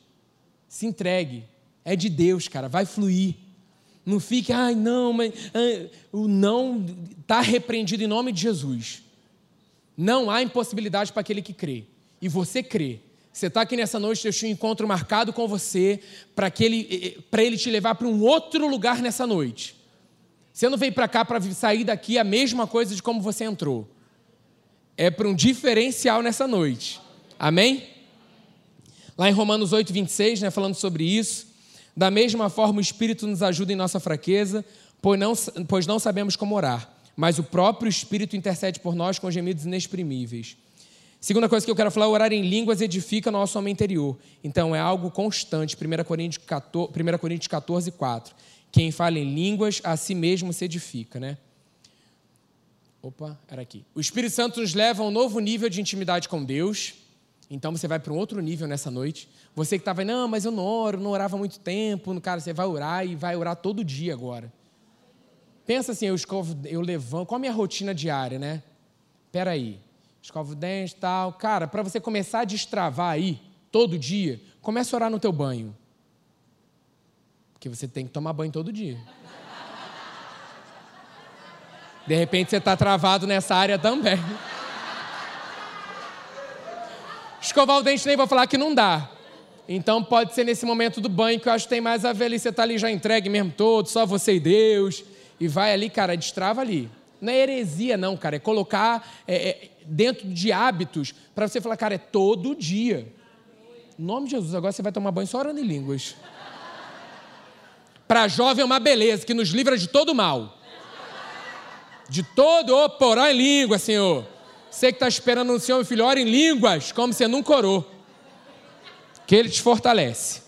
Se entregue. É de Deus, cara. Vai fluir. Não fique, ai, não, mas o não está repreendido em nome de Jesus. Não há impossibilidade para aquele que crê. E você crê. Você está aqui nessa noite, deixa um encontro marcado com você para ele, ele te levar para um outro lugar nessa noite. Você não veio para cá para sair daqui a mesma coisa de como você entrou. É para um diferencial nessa noite. Amém? Lá em Romanos 8, 26, né, falando sobre isso. Da mesma forma, o Espírito nos ajuda em nossa fraqueza, pois não, pois não sabemos como orar, mas o próprio Espírito intercede por nós com gemidos inexprimíveis. Segunda coisa que eu quero falar, orar em línguas edifica nosso homem interior. Então, é algo constante. 1 Coríntios 14, 1 Coríntios 14 4. Quem fala em línguas, a si mesmo se edifica, né? Opa, era aqui. O Espírito Santo nos leva a um novo nível de intimidade com Deus. Então você vai para um outro nível nessa noite. Você que estava, não, mas eu não oro, não orava muito tempo. Cara, você vai orar e vai orar todo dia agora. Pensa assim, eu escovo, eu levanto. Qual a minha rotina diária, né? Espera aí. Escova o dente e tal. Cara, para você começar a destravar aí, todo dia, comece a orar no teu banho. Porque você tem que tomar banho todo dia. De repente você está travado nessa área também. Escovar o dente nem vou falar que não dá. Então pode ser nesse momento do banho que eu acho que tem mais a ver ali. Você está ali já entregue mesmo todo, só você e Deus. E vai ali, cara, destrava ali. Não é heresia, não, cara. É colocar é, é, dentro de hábitos para você falar, cara, é todo dia. Em nome de Jesus, agora você vai tomar banho só orando em línguas. Para jovem é uma beleza que nos livra de todo mal. De todo o porão em língua, Senhor. Você que está esperando o Senhor, meu filho, ora em línguas, como você nunca orou. Que Ele te fortalece.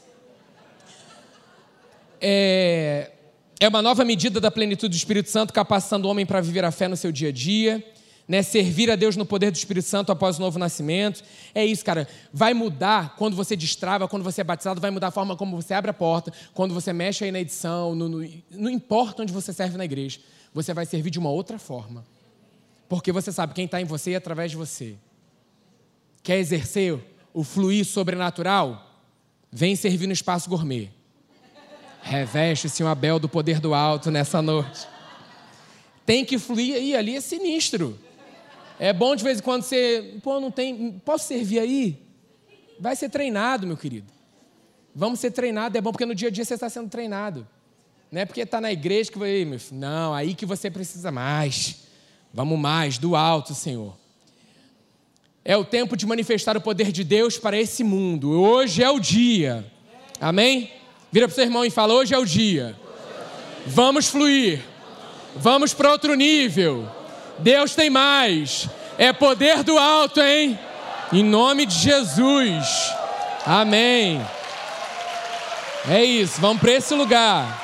É, é uma nova medida da plenitude do Espírito Santo, capacitando o homem para viver a fé no seu dia a dia. Né, servir a Deus no poder do Espírito Santo após o novo nascimento. É isso, cara. Vai mudar quando você destrava, quando você é batizado, vai mudar a forma como você abre a porta, quando você mexe aí na edição, no, no, não importa onde você serve na igreja, você vai servir de uma outra forma. Porque você sabe quem está em você é através de você. Quer exercer o fluir sobrenatural? Vem servir no espaço gourmet. Reveste-se um Abel do poder do alto nessa noite. Tem que fluir aí, ali é sinistro. É bom de vez em quando você, pô, não tem, posso servir aí? Vai ser treinado, meu querido. Vamos ser treinado, é bom porque no dia a dia você está sendo treinado. Não é porque está na igreja que vai, não, aí que você precisa mais. Vamos mais, do alto, Senhor. É o tempo de manifestar o poder de Deus para esse mundo. Hoje é o dia. Amém? Vira para o seu irmão e fala: Hoje é o dia. Vamos fluir. Vamos para outro nível. Deus tem mais. É poder do alto, hein? Em nome de Jesus. Amém. É isso, vamos para esse lugar.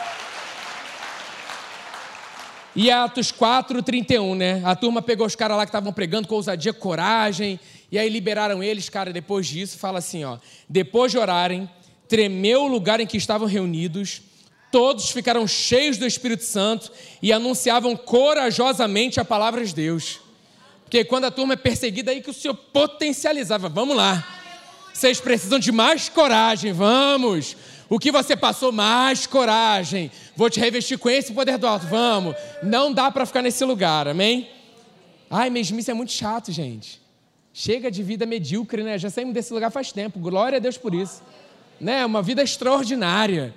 E Atos 4, 31, né? A turma pegou os caras lá que estavam pregando com ousadia, coragem, e aí liberaram eles, cara, depois disso, fala assim, ó. Depois de orarem, tremeu o lugar em que estavam reunidos, todos ficaram cheios do Espírito Santo e anunciavam corajosamente a palavra de Deus. Porque quando a turma é perseguida, aí que o Senhor potencializava. Vamos lá. Vocês precisam de mais coragem, vamos. O que você passou, mais coragem. Vou te revestir com esse poder do alto. Vamos. Não dá para ficar nesse lugar, amém? Ai, mesmice é muito chato, gente. Chega de vida medíocre, né? Já saímos desse lugar faz tempo. Glória a Deus por isso. Né? Uma vida extraordinária.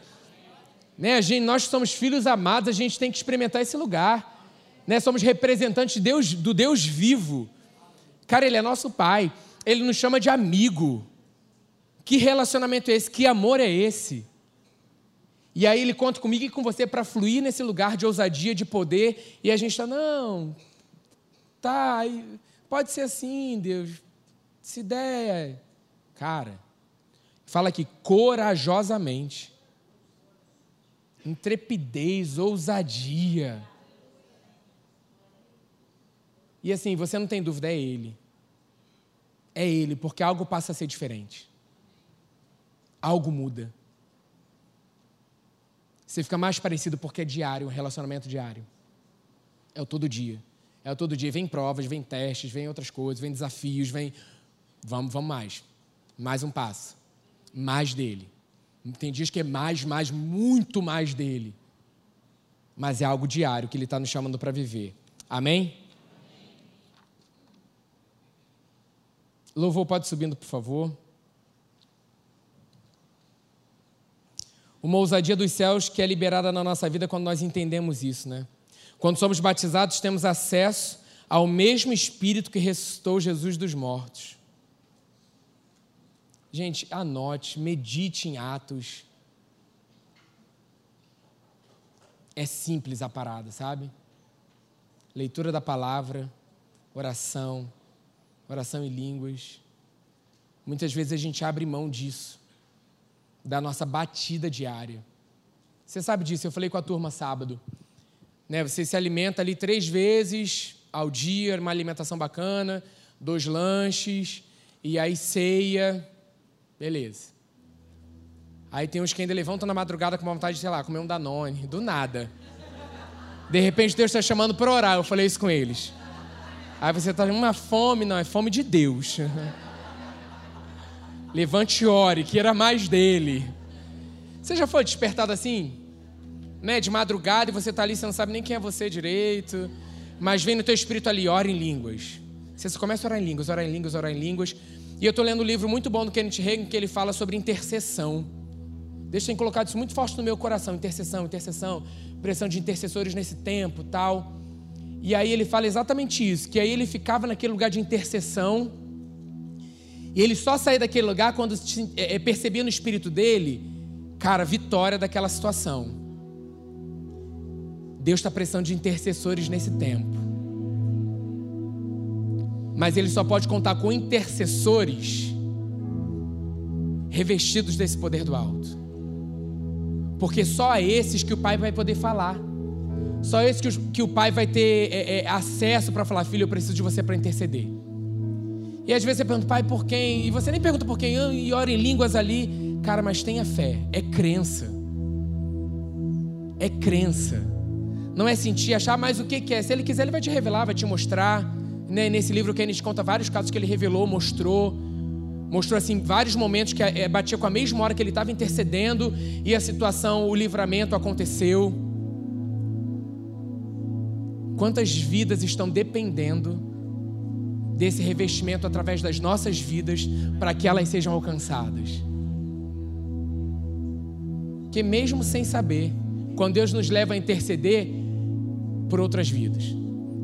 Né? gente, nós somos filhos amados, a gente tem que experimentar esse lugar. Né? Somos representantes de Deus, do Deus vivo. Cara, Ele é nosso Pai. Ele nos chama de amigo. Que relacionamento é esse? Que amor é esse? E aí ele conta comigo e com você para fluir nesse lugar de ousadia, de poder, e a gente está, não, tá, pode ser assim, Deus, se ideia. Cara, fala aqui, corajosamente, intrepidez, ousadia. E assim, você não tem dúvida, é Ele. É Ele, porque algo passa a ser diferente. Algo muda. Você fica mais parecido porque é diário, um relacionamento diário. É o todo dia. É o todo dia. Vem provas, vem testes, vem outras coisas, vem desafios, vem. Vamos, vamos mais. Mais um passo. Mais dele. Tem dias que é mais, mais, muito mais dele. Mas é algo diário que ele está nos chamando para viver. Amém? Louvor pode subindo, por favor. Uma ousadia dos céus que é liberada na nossa vida quando nós entendemos isso, né? Quando somos batizados, temos acesso ao mesmo Espírito que ressuscitou Jesus dos mortos. Gente, anote, medite em Atos. É simples a parada, sabe? Leitura da palavra, oração, oração em línguas. Muitas vezes a gente abre mão disso da nossa batida diária. Você sabe disso, eu falei com a turma sábado. Né, você se alimenta ali três vezes ao dia, uma alimentação bacana, dois lanches, e aí ceia, beleza. Aí tem uns que ainda levantam na madrugada com vontade de, sei lá, comer um Danone, do nada. De repente Deus está chamando para orar, eu falei isso com eles. Aí você está uma fome, não, é fome de Deus. [laughs] Levante e ore, queira mais dele. Você já foi despertado assim? Né? De madrugada e você está ali, você não sabe nem quem é você direito, mas vem no teu espírito ali, ora em línguas. Você começa a orar em línguas, orar em línguas, orar em línguas. E eu estou lendo um livro muito bom do Kenneth Reagan que ele fala sobre intercessão. Deixa eu colocar isso muito forte no meu coração: intercessão, intercessão, pressão de intercessores nesse tempo tal. E aí ele fala exatamente isso: que aí ele ficava naquele lugar de intercessão e ele só saía daquele lugar quando é, é, percebia no espírito dele, cara, vitória daquela situação. Deus está precisando de intercessores nesse tempo. Mas ele só pode contar com intercessores revestidos desse poder do alto. Porque só a esses que o pai vai poder falar. Só esses que o, que o pai vai ter é, é, acesso para falar, filho, eu preciso de você para interceder. E às vezes você pergunta, pai, por quem? E você nem pergunta por quem, e ora em línguas ali. Cara, mas tenha fé, é crença. É crença. Não é sentir, achar, mais o que, é. Se ele quiser, ele vai te revelar, vai te mostrar. Né? Nesse livro que gente conta vários casos que ele revelou, mostrou. Mostrou assim vários momentos que é, batia com a mesma hora que ele estava intercedendo e a situação, o livramento aconteceu. Quantas vidas estão dependendo desse revestimento através das nossas vidas para que elas sejam alcançadas. Que mesmo sem saber, quando Deus nos leva a interceder por outras vidas,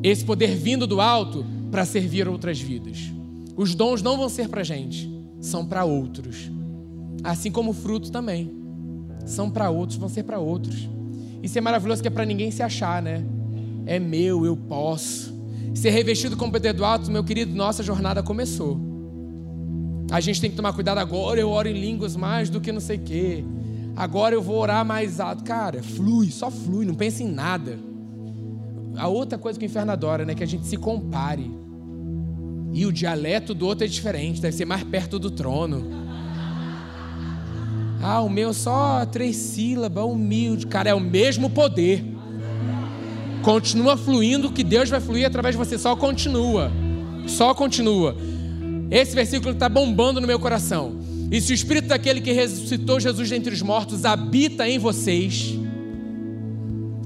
esse poder vindo do alto para servir outras vidas. Os dons não vão ser para gente, são para outros. Assim como o fruto também. São para outros, vão ser para outros. Isso é maravilhoso que é para ninguém se achar, né? É meu, eu posso ser revestido com o poder do alto, meu querido, nossa jornada começou. A gente tem que tomar cuidado agora, eu oro em línguas mais do que não sei o quê. Agora eu vou orar mais alto. Cara, flui, só flui, não pense em nada. A outra coisa que o inferno adora, né? Que a gente se compare. E o dialeto do outro é diferente, deve ser mais perto do trono. Ah, o meu só três sílabas, humilde. Cara, é o mesmo poder. Continua fluindo, que Deus vai fluir através de você. Só continua. Só continua. Esse versículo está bombando no meu coração. E se o Espírito daquele que ressuscitou Jesus dentre os mortos habita em vocês,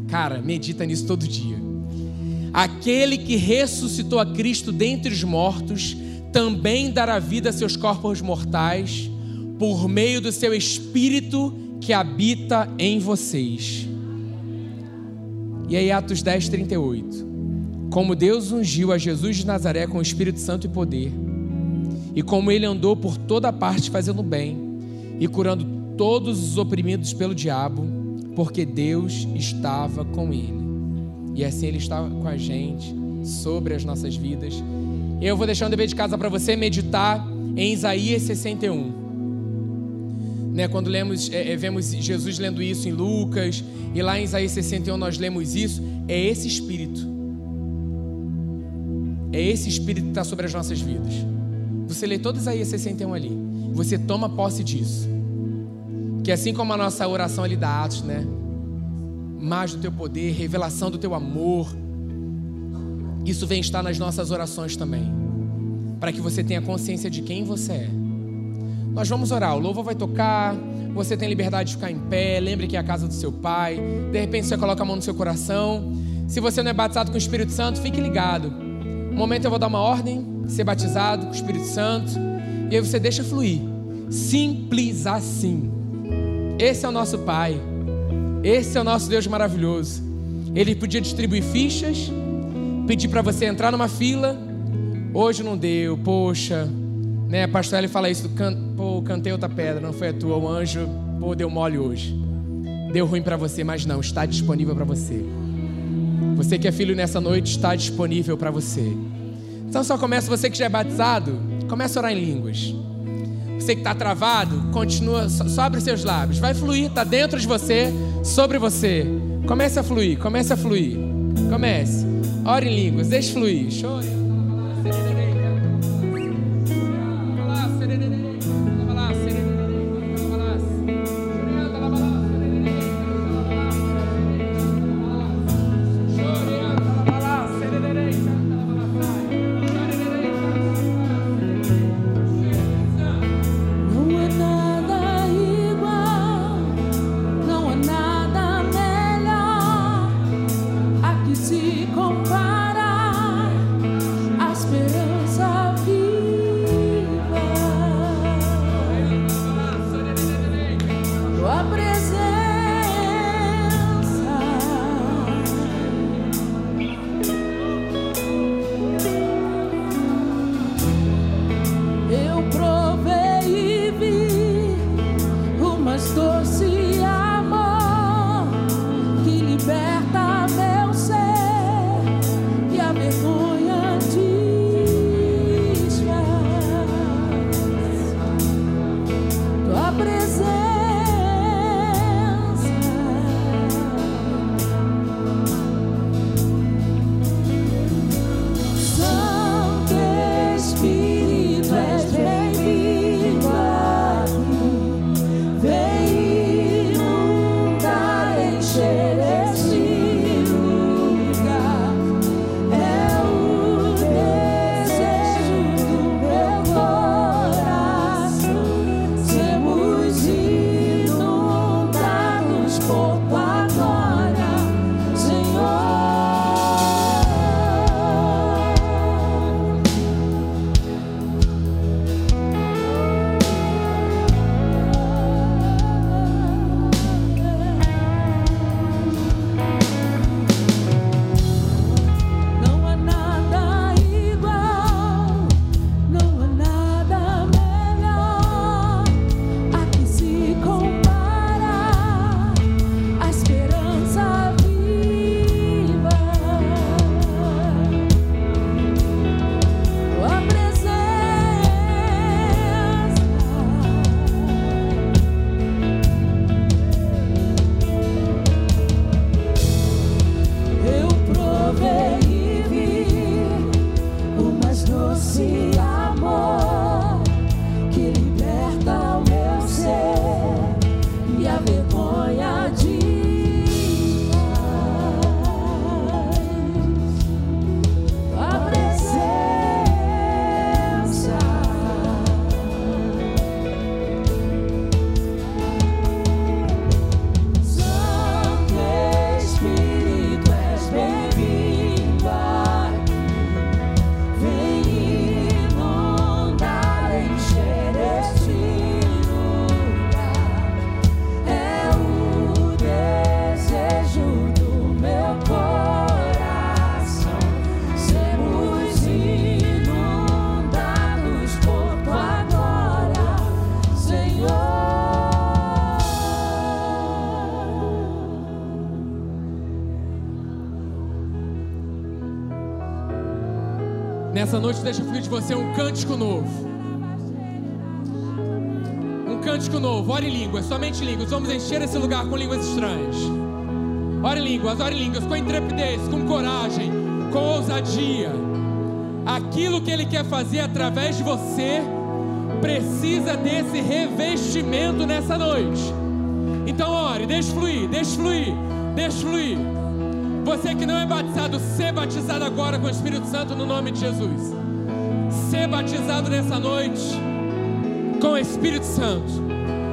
cara, medita nisso todo dia. Aquele que ressuscitou a Cristo dentre os mortos também dará vida a seus corpos mortais por meio do seu espírito que habita em vocês. E aí, Atos 10, 38. Como Deus ungiu a Jesus de Nazaré com o Espírito Santo e poder, e como ele andou por toda parte fazendo bem e curando todos os oprimidos pelo diabo, porque Deus estava com ele. E assim ele estava com a gente sobre as nossas vidas. Eu vou deixar um dever de casa para você meditar em Isaías 61. Né, quando lemos, é, é, vemos Jesus lendo isso em Lucas, e lá em Isaías 61 nós lemos isso, é esse Espírito. É esse Espírito que está sobre as nossas vidas. Você lê todo Isaías 61 ali, você toma posse disso. Que assim como a nossa oração ali da Atos, né? Mais do teu poder, revelação do teu amor, isso vem estar nas nossas orações também, para que você tenha consciência de quem você é. Nós vamos orar, o louvor vai tocar, você tem liberdade de ficar em pé, lembre que é a casa do seu pai. De repente você coloca a mão no seu coração. Se você não é batizado com o Espírito Santo, fique ligado. Um momento eu vou dar uma ordem, ser batizado com o Espírito Santo, e aí você deixa fluir. Simples assim. Esse é o nosso Pai. Esse é o nosso Deus maravilhoso. Ele podia distribuir fichas, pedir para você entrar numa fila. Hoje não deu, poxa. Né, pastor ele fala isso, can, pô, cantei outra pedra, não foi a tua, o anjo, pô, deu mole hoje. Deu ruim para você, mas não, está disponível para você. Você que é filho nessa noite, está disponível para você. Então só começa, você que já é batizado, começa a orar em línguas. Você que está travado, continua, só abre seus lábios. Vai fluir, está dentro de você, sobre você. Comece a fluir, comece a fluir. Comece. Ore em línguas, deixe fluir. Chore. Nessa noite, deixa fluir de você um cântico novo. Um cântico novo. Ore línguas, somente línguas. Vamos encher esse lugar com línguas estranhas. Ore línguas, ore línguas, com intrepidez, com coragem, com ousadia. Aquilo que Ele quer fazer através de você precisa desse revestimento nessa noite. Então ore, deixe fluir, deixe fluir, deixe fluir. Você que não é batizado, ser batizado agora com o Espírito Santo no nome de Jesus. Ser batizado nessa noite com o Espírito Santo.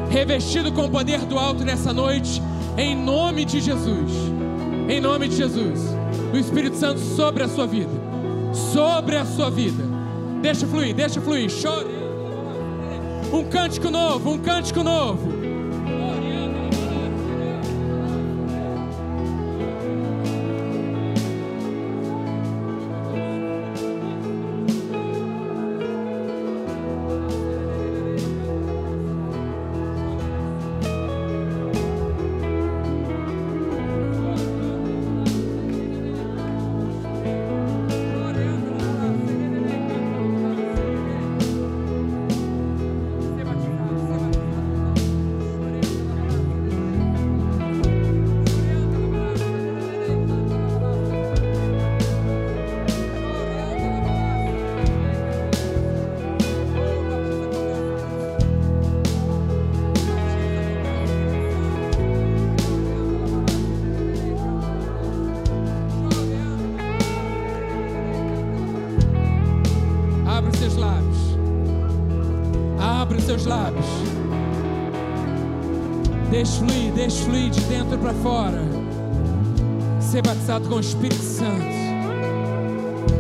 Revestido com o poder do alto nessa noite, em nome de Jesus. Em nome de Jesus. O Espírito Santo sobre a sua vida. Sobre a sua vida. Deixa fluir, deixa fluir. Chore. Um cântico novo, um cântico novo. Com o Espírito Santo.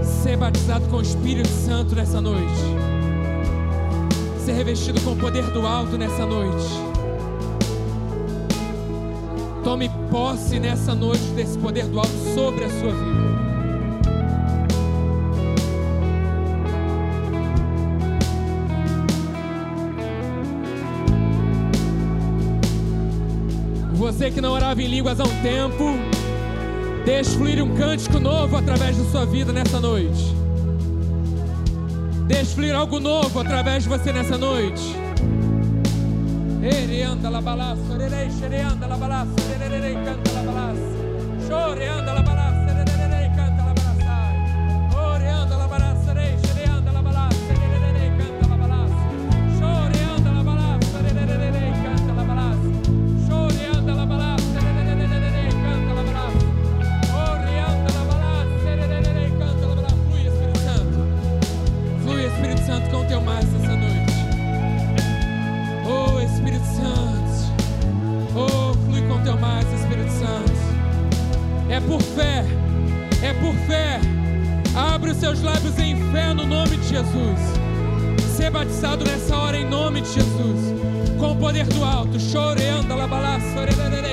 Ser batizado com o Espírito Santo nessa noite. Ser revestido com o poder do alto nessa noite. Tome posse nessa noite desse poder do alto sobre a sua vida. Você que não orava em línguas há um tempo, deixe fluir um cântico novo através da sua vida nessa noite. Deixe fluir algo novo através de você nessa noite. Ereanda la balaça, la balaça, canta la balaça. La balaça. Jesus. Ser batizado nessa hora em nome de Jesus. Com o poder do alto. Choreando, alabalá, sorererei,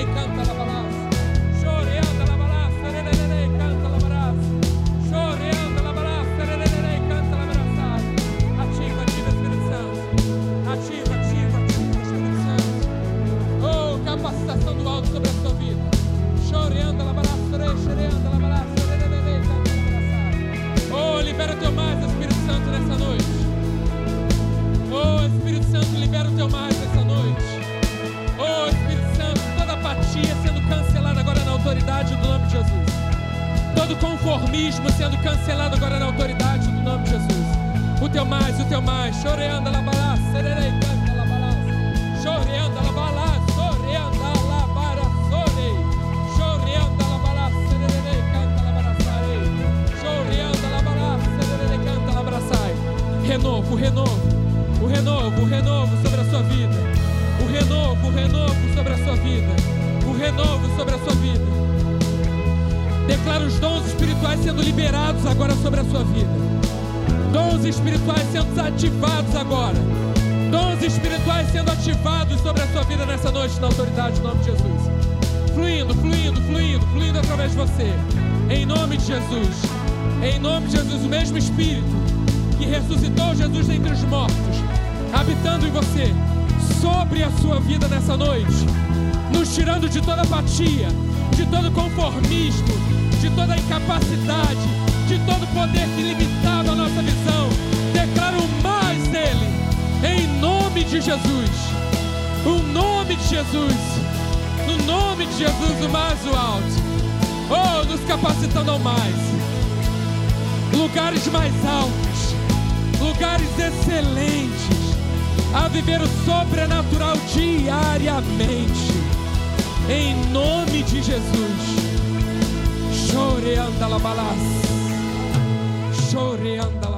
Todo conformismo sendo cancelado agora na autoridade do nome de Jesus. O teu mais, o teu mais. Choreando la balá, sererei, canta la balá. Choreando la balá, soreando la bara, sorei. La balá, sererei, canta la baraçai. Choreando la balá, sererei, canta la baraçai. Renovo, renovo. O renovo, o renovo sobre a sua vida. O renovo, o renovo sobre a sua vida. O renovo sobre a sua vida. Declaro os dons espirituais sendo liberados agora sobre a sua vida. Dons espirituais sendo ativados agora. Dons espirituais sendo ativados sobre a sua vida nessa noite, na autoridade do nome de Jesus. Fluindo, fluindo, fluindo, fluindo através de você. Em nome de Jesus. Em nome de Jesus, o mesmo Espírito que ressuscitou Jesus dentre os mortos, habitando em você, sobre a sua vida nessa noite, nos tirando de toda apatia, de todo conformismo, de toda incapacidade, de todo poder que limitava a nossa visão. Declara o mais dele, em nome de Jesus. O nome de Jesus. No nome de Jesus, o mais alto. Oh, nos capacitando ao mais. Lugares mais altos. Lugares excelentes. A viver o sobrenatural diariamente. Em nome de Jesus. Chore anda la balas. Chore anda la